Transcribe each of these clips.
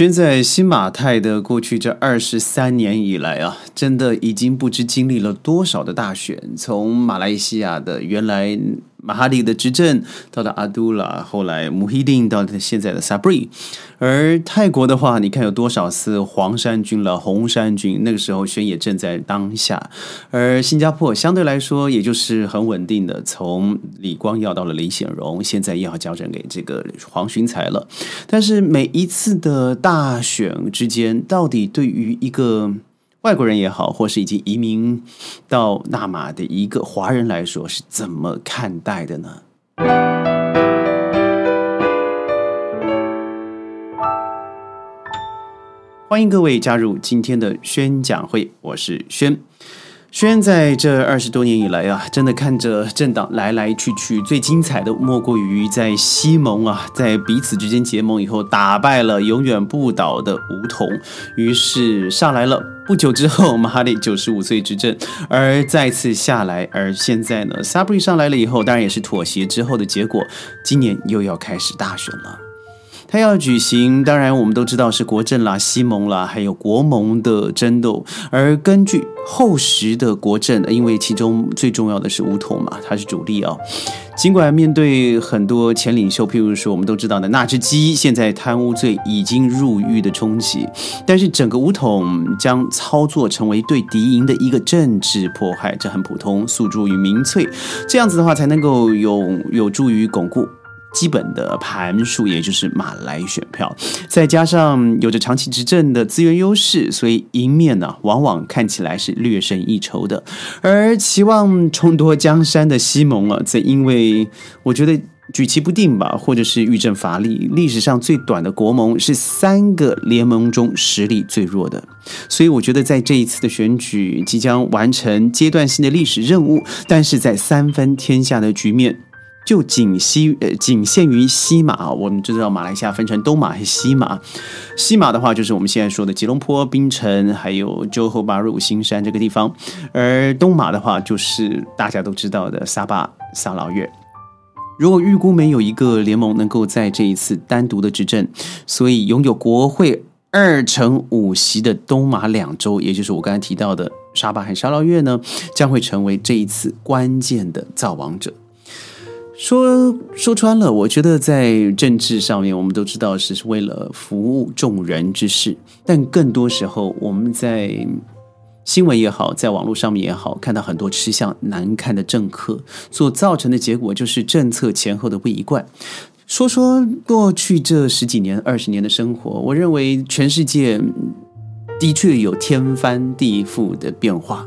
现在新马泰的过去这二十三年以来啊，真的已经不知经历了多少的大选，从马来西亚的原来。马哈蒂的执政，到了阿杜拉，后来穆希丁，到现在的萨布里。而泰国的话，你看有多少次黄衫军了、红衫军，那个时候宣也正在当下。而新加坡相对来说，也就是很稳定的，从李光耀到了李显荣，现在又要交整给这个黄循才了。但是每一次的大选之间，到底对于一个。外国人也好，或是已经移民到纳马的一个华人来说，是怎么看待的呢？欢迎各位加入今天的宣讲会，我是宣。虽然在这二十多年以来啊，真的看着政党来来去去，最精彩的莫过于在西蒙啊，在彼此之间结盟以后，打败了永远不倒的梧桐，于是上来了。不久之后，马哈蒂九十五岁执政，而再次下来，而现在呢，萨布里上来了以后，当然也是妥协之后的结果，今年又要开始大选了。他要举行，当然我们都知道是国政啦、西盟啦，还有国盟的争斗。而根据后时的国政，因为其中最重要的是乌统嘛，他是主力啊。尽管面对很多前领袖，譬如说我们都知道的那只鸡，现在贪污罪已经入狱的冲击，但是整个乌统将操作成为对敌营的一个政治迫害，这很普通，诉诸于民粹，这样子的话才能够有有助于巩固。基本的盘数，也就是马来选票，再加上有着长期执政的资源优势，所以赢面呢，往往看起来是略胜一筹的。而期望重夺江山的西蒙啊，则因为我觉得举棋不定吧，或者是遇政乏力，历史上最短的国盟是三个联盟中实力最弱的，所以我觉得在这一次的选举即将完成阶段性的历史任务，但是在三分天下的局面。就仅西呃仅限于西马，我们知道马来西亚分成东马和西马。西马的话，就是我们现在说的吉隆坡、槟城，还有州后巴入新山这个地方；而东马的话，就是大家都知道的沙巴、沙劳越。如果预估没有一个联盟能够在这一次单独的执政，所以拥有国会二乘五席的东马两州，也就是我刚才提到的沙巴和沙劳越呢，将会成为这一次关键的造王者。说说穿了，我觉得在政治上面，我们都知道是为了服务众人之事，但更多时候，我们在新闻也好，在网络上面也好，看到很多吃相难看的政客，所造成的结果就是政策前后的不一贯。说说过去这十几年、二十年的生活，我认为全世界的确有天翻地覆的变化。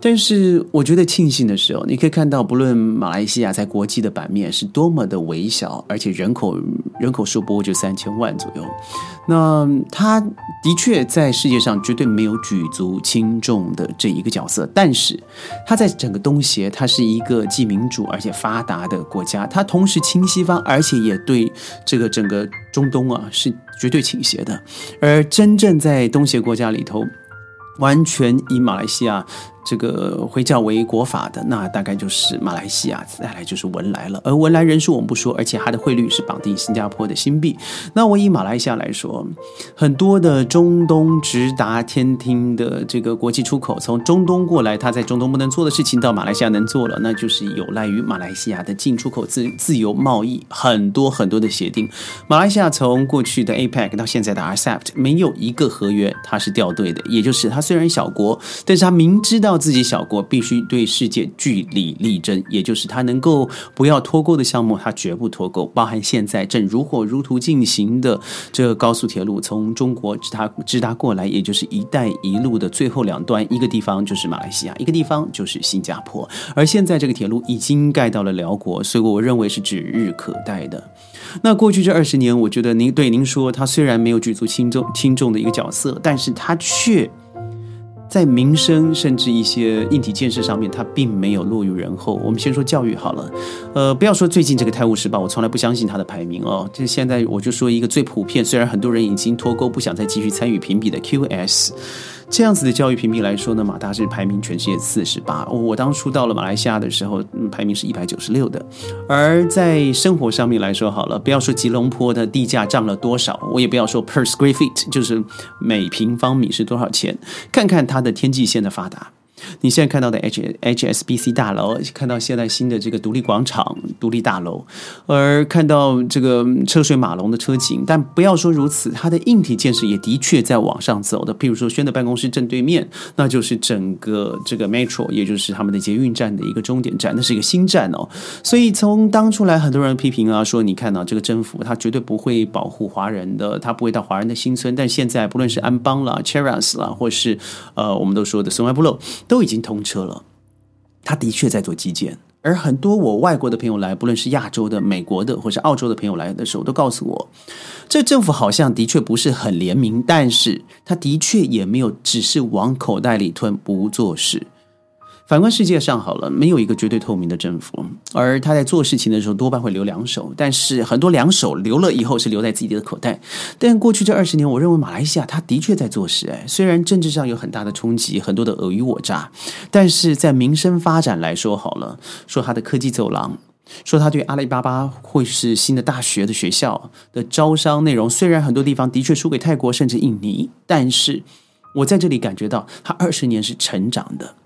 但是我觉得庆幸的是哦，你可以看到，不论马来西亚在国际的版面是多么的微小，而且人口人口数不过就三千万左右，那它的确在世界上绝对没有举足轻重的这一个角色。但是它在整个东协，它是一个既民主而且发达的国家，它同时亲西方，而且也对这个整个中东啊是绝对倾斜的。而真正在东协国家里头，完全以马来西亚。这个回教为国法的，那大概就是马来西亚，再来就是文莱了。而文莱人数我们不说，而且它的汇率是绑定新加坡的新币。那我以马来西亚来说，很多的中东直达天听的这个国际出口，从中东过来，它在中东不能做的事情，到马来西亚能做了，那就是有赖于马来西亚的进出口自自由贸易，很多很多的协定。马来西亚从过去的 APEC 到现在的 RCEP，没有一个合约它是掉队的，也就是它虽然小国，但是它明知道。自己小国必须对世界据理力争，也就是他能够不要脱钩的项目，他绝不脱钩。包含现在正如火如荼进行的这个高速铁路，从中国直达直达过来，也就是“一带一路”的最后两端，一个地方就是马来西亚，一个地方就是新加坡。而现在这个铁路已经盖到了辽国，所以我认为是指日可待的。那过去这二十年，我觉得您对您说，他虽然没有举足轻重轻重的一个角色，但是他却。在民生甚至一些硬体建设上面，它并没有落于人后。我们先说教育好了，呃，不要说最近这个《泰晤士报》，我从来不相信它的排名哦。就现在我就说一个最普遍，虽然很多人已经脱钩，不想再继续参与评比的 QS。这样子的教育评比来说呢，马大是排名全世界四十八。我当初到了马来西亚的时候，嗯排名是一百九十六的。而在生活上面来说，好了，不要说吉隆坡的地价涨了多少，我也不要说 per square feet，就是每平方米是多少钱，看看它的天际线的发达。你现在看到的 H HSBC 大楼，看到现在新的这个独立广场、独立大楼，而看到这个车水马龙的车景，但不要说如此，它的硬体建设也的确在往上走的。譬如说，轩的办公室正对面，那就是整个这个 Metro，也就是他们的捷运站的一个终点站，那是一个新站哦。所以从当初来，很多人批评啊，说你看到这个政府，他绝对不会保护华人的，他不会到华人的新村。但现在不论是安邦啦、Cheras 啦，或是呃，我们都说的松爱部落。都已经通车了，他的确在做基建，而很多我外国的朋友来，不论是亚洲的、美国的，或是澳洲的朋友来的时候，都告诉我，这政府好像的确不是很联名，但是他的确也没有只是往口袋里吞，不做事。反观世界上好了，没有一个绝对透明的政府，而他在做事情的时候多半会留两手，但是很多两手留了以后是留在自己的口袋。但过去这二十年，我认为马来西亚他的确在做事，哎，虽然政治上有很大的冲击，很多的尔虞我诈，但是在民生发展来说好了，说他的科技走廊，说他对阿里巴巴会是新的大学的学校的招商内容，虽然很多地方的确输给泰国甚至印尼，但是我在这里感觉到他二十年是成长的。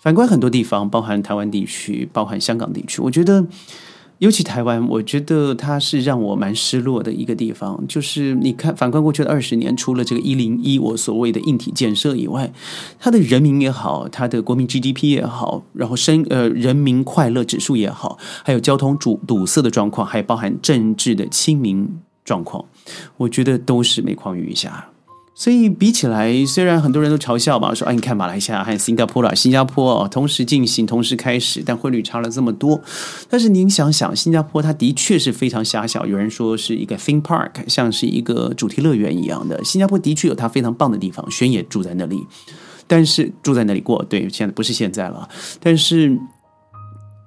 反观很多地方，包含台湾地区，包含香港地区，我觉得，尤其台湾，我觉得它是让我蛮失落的一个地方。就是你看，反观过去的二十年，除了这个一零一我所谓的硬体建设以外，它的人民也好，它的国民 GDP 也好，然后生呃人民快乐指数也好，还有交通堵堵塞的状况，还包含政治的亲民状况，我觉得都是每况愈下。所以比起来，虽然很多人都嘲笑嘛，说啊，你看马来西亚和新加坡了，新加坡哦同时进行，同时开始，但汇率差了这么多。但是您想想，新加坡它的确是非常狭小，有人说是一个 theme park，像是一个主题乐园一样的。新加坡的确有它非常棒的地方，轩也住在那里，但是住在那里过，对，现在不是现在了，但是。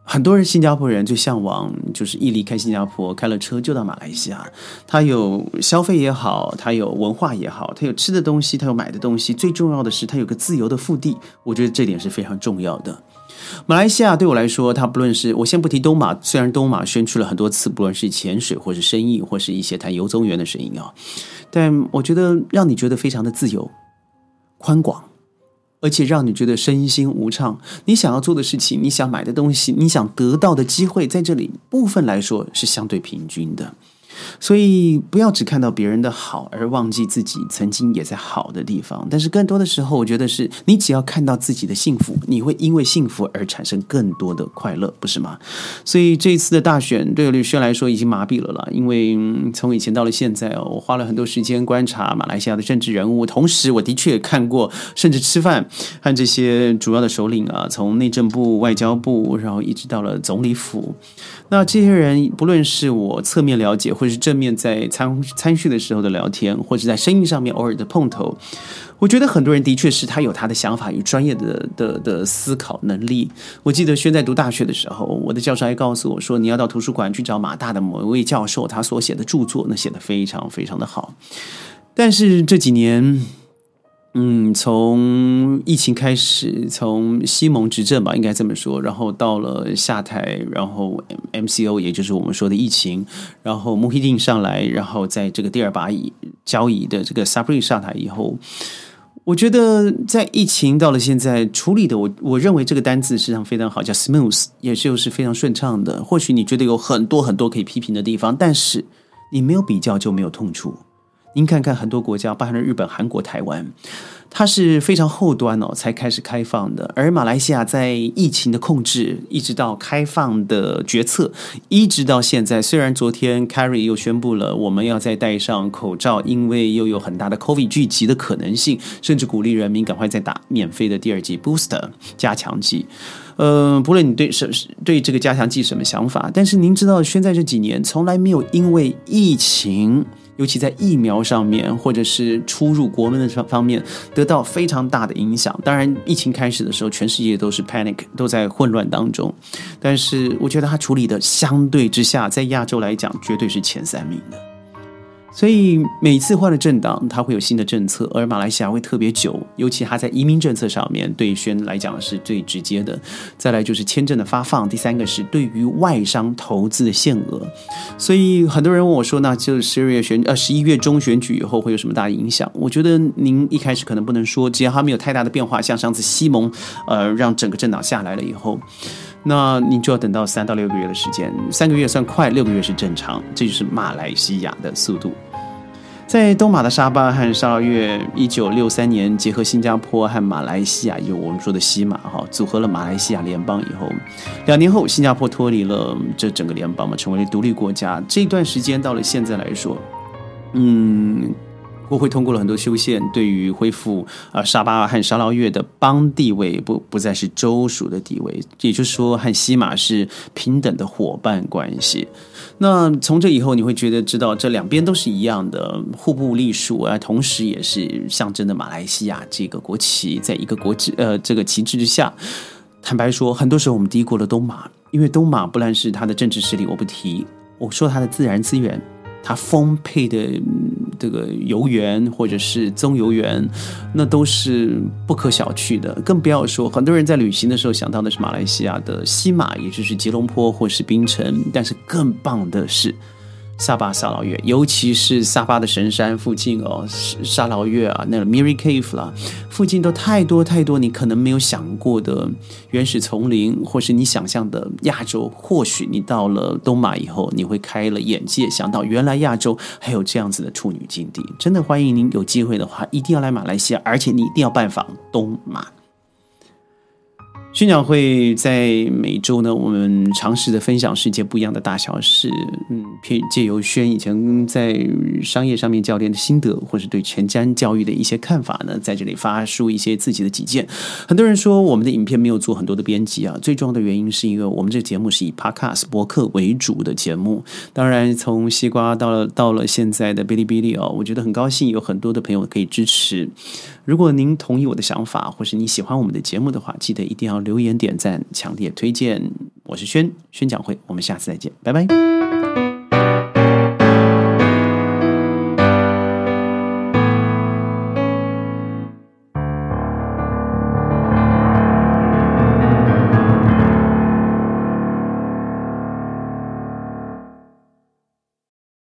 很多人新加坡人最向往，就是一离开新加坡，开了车就到马来西亚。他有消费也好，他有文化也好，他有吃的东西，他有买的东西。最重要的是，他有个自由的腹地。我觉得这点是非常重要的。马来西亚对我来说，它不论是我先不提东马，虽然东马宣去了很多次，不论是潜水或是生意，或是一些谈游踪员的声音啊，但我觉得让你觉得非常的自由、宽广。而且让你觉得身心无畅，你想要做的事情，你想买的东西，你想得到的机会，在这里部分来说是相对平均的。所以不要只看到别人的好，而忘记自己曾经也在好的地方。但是更多的时候，我觉得是你只要看到自己的幸福，你会因为幸福而产生更多的快乐，不是吗？所以这一次的大选对吕轩来说已经麻痹了啦。因为从以前到了现在，我花了很多时间观察马来西亚的政治人物，同时我的确也看过，甚至吃饭和这些主要的首领啊，从内政部、外交部，然后一直到了总理府。那这些人，不论是我侧面了解，或者正面在参参训的时候的聊天，或者在生意上面偶尔的碰头，我觉得很多人的确是他有他的想法与专业的的的思考能力。我记得轩在读大学的时候，我的教授还告诉我说，你要到图书馆去找马大的某一位教授，他所写的著作，那写的非常非常的好。但是这几年。嗯，从疫情开始，从西蒙执政吧，应该这么说，然后到了下台，然后 MCO，也就是我们说的疫情，然后穆希丁上来，然后在这个第二把椅交椅的这个 Sabri 上台以后，我觉得在疫情到了现在处理的，我我认为这个单字实际上非常好，叫 smooth，也就是非常顺畅的。或许你觉得有很多很多可以批评的地方，但是你没有比较就没有痛处。您看看很多国家，包含了日本、韩国、台湾，它是非常后端哦才开始开放的。而马来西亚在疫情的控制，一直到开放的决策，一直到现在，虽然昨天 Carrie 又宣布了我们要再戴上口罩，因为又有很大的 COVID 聚集的可能性，甚至鼓励人民赶快再打免费的第二剂 Booster 加强剂。呃，不论你对什对这个加强剂什么想法，但是您知道，现在这几年从来没有因为疫情。尤其在疫苗上面，或者是出入国门的方方面，得到非常大的影响。当然，疫情开始的时候，全世界都是 panic，都在混乱当中。但是，我觉得他处理的相对之下，在亚洲来讲，绝对是前三名的。所以每次换了政党，它会有新的政策，而马来西亚会特别久，尤其它在移民政策上面对轩来讲是最直接的。再来就是签证的发放，第三个是对于外商投资的限额。所以很多人问我说：“那就十二月选呃十一月中选举以后会有什么大影响？”我觉得您一开始可能不能说，只要它没有太大的变化，像上次西蒙呃让整个政党下来了以后。那您就要等到三到六个月的时间，三个月算快，六个月是正常，这就是马来西亚的速度。在东马的沙巴和沙劳越，一九六三年结合新加坡和马来西亚，有我们说的西马哈，组合了马来西亚联邦以后，两年后新加坡脱离了这整个联邦嘛，成为了独立国家。这段时间到了现在来说，嗯。国会通过了很多修宪，对于恢复啊沙巴和沙捞越的邦地位不不再是州属的地位，也就是说和西马是平等的伙伴关系。那从这以后，你会觉得知道这两边都是一样的，互不隶属啊，同时也是象征的马来西亚这个国旗，在一个国旗呃这个旗帜之下。坦白说，很多时候我们低估了东马，因为东马不但是它的政治实力，我不提，我说它的自然资源。它丰沛的这个游园或者是棕游园，那都是不可小觑的。更不要说很多人在旅行的时候想到的是马来西亚的西马，也就是吉隆坡或是槟城。但是更棒的是。沙巴沙劳越，尤其是沙巴的神山附近哦，沙劳越啊，那个 Miri Cave 啦，附近都太多太多你可能没有想过的原始丛林，或是你想象的亚洲。或许你到了东马以后，你会开了眼界，想到原来亚洲还有这样子的处女境地。真的欢迎您有机会的话，一定要来马来西亚，而且你一定要拜访东马。宣讲会在每周呢，我们尝试的分享世界不一样的大小事，嗯，借借由宣以前在商业上面教练的心得，或是对前瞻教育的一些看法呢，在这里发出一些自己的己见。很多人说我们的影片没有做很多的编辑啊，最重要的原因是因为我们这节目是以 Podcast 博客为主的节目。当然，从西瓜到了到了现在的哔哩哔哩哦，我觉得很高兴有很多的朋友可以支持。如果您同意我的想法，或是你喜欢我们的节目的话，记得一定要。留言点赞，强烈推荐。我是轩轩讲会，我们下次再见，拜拜。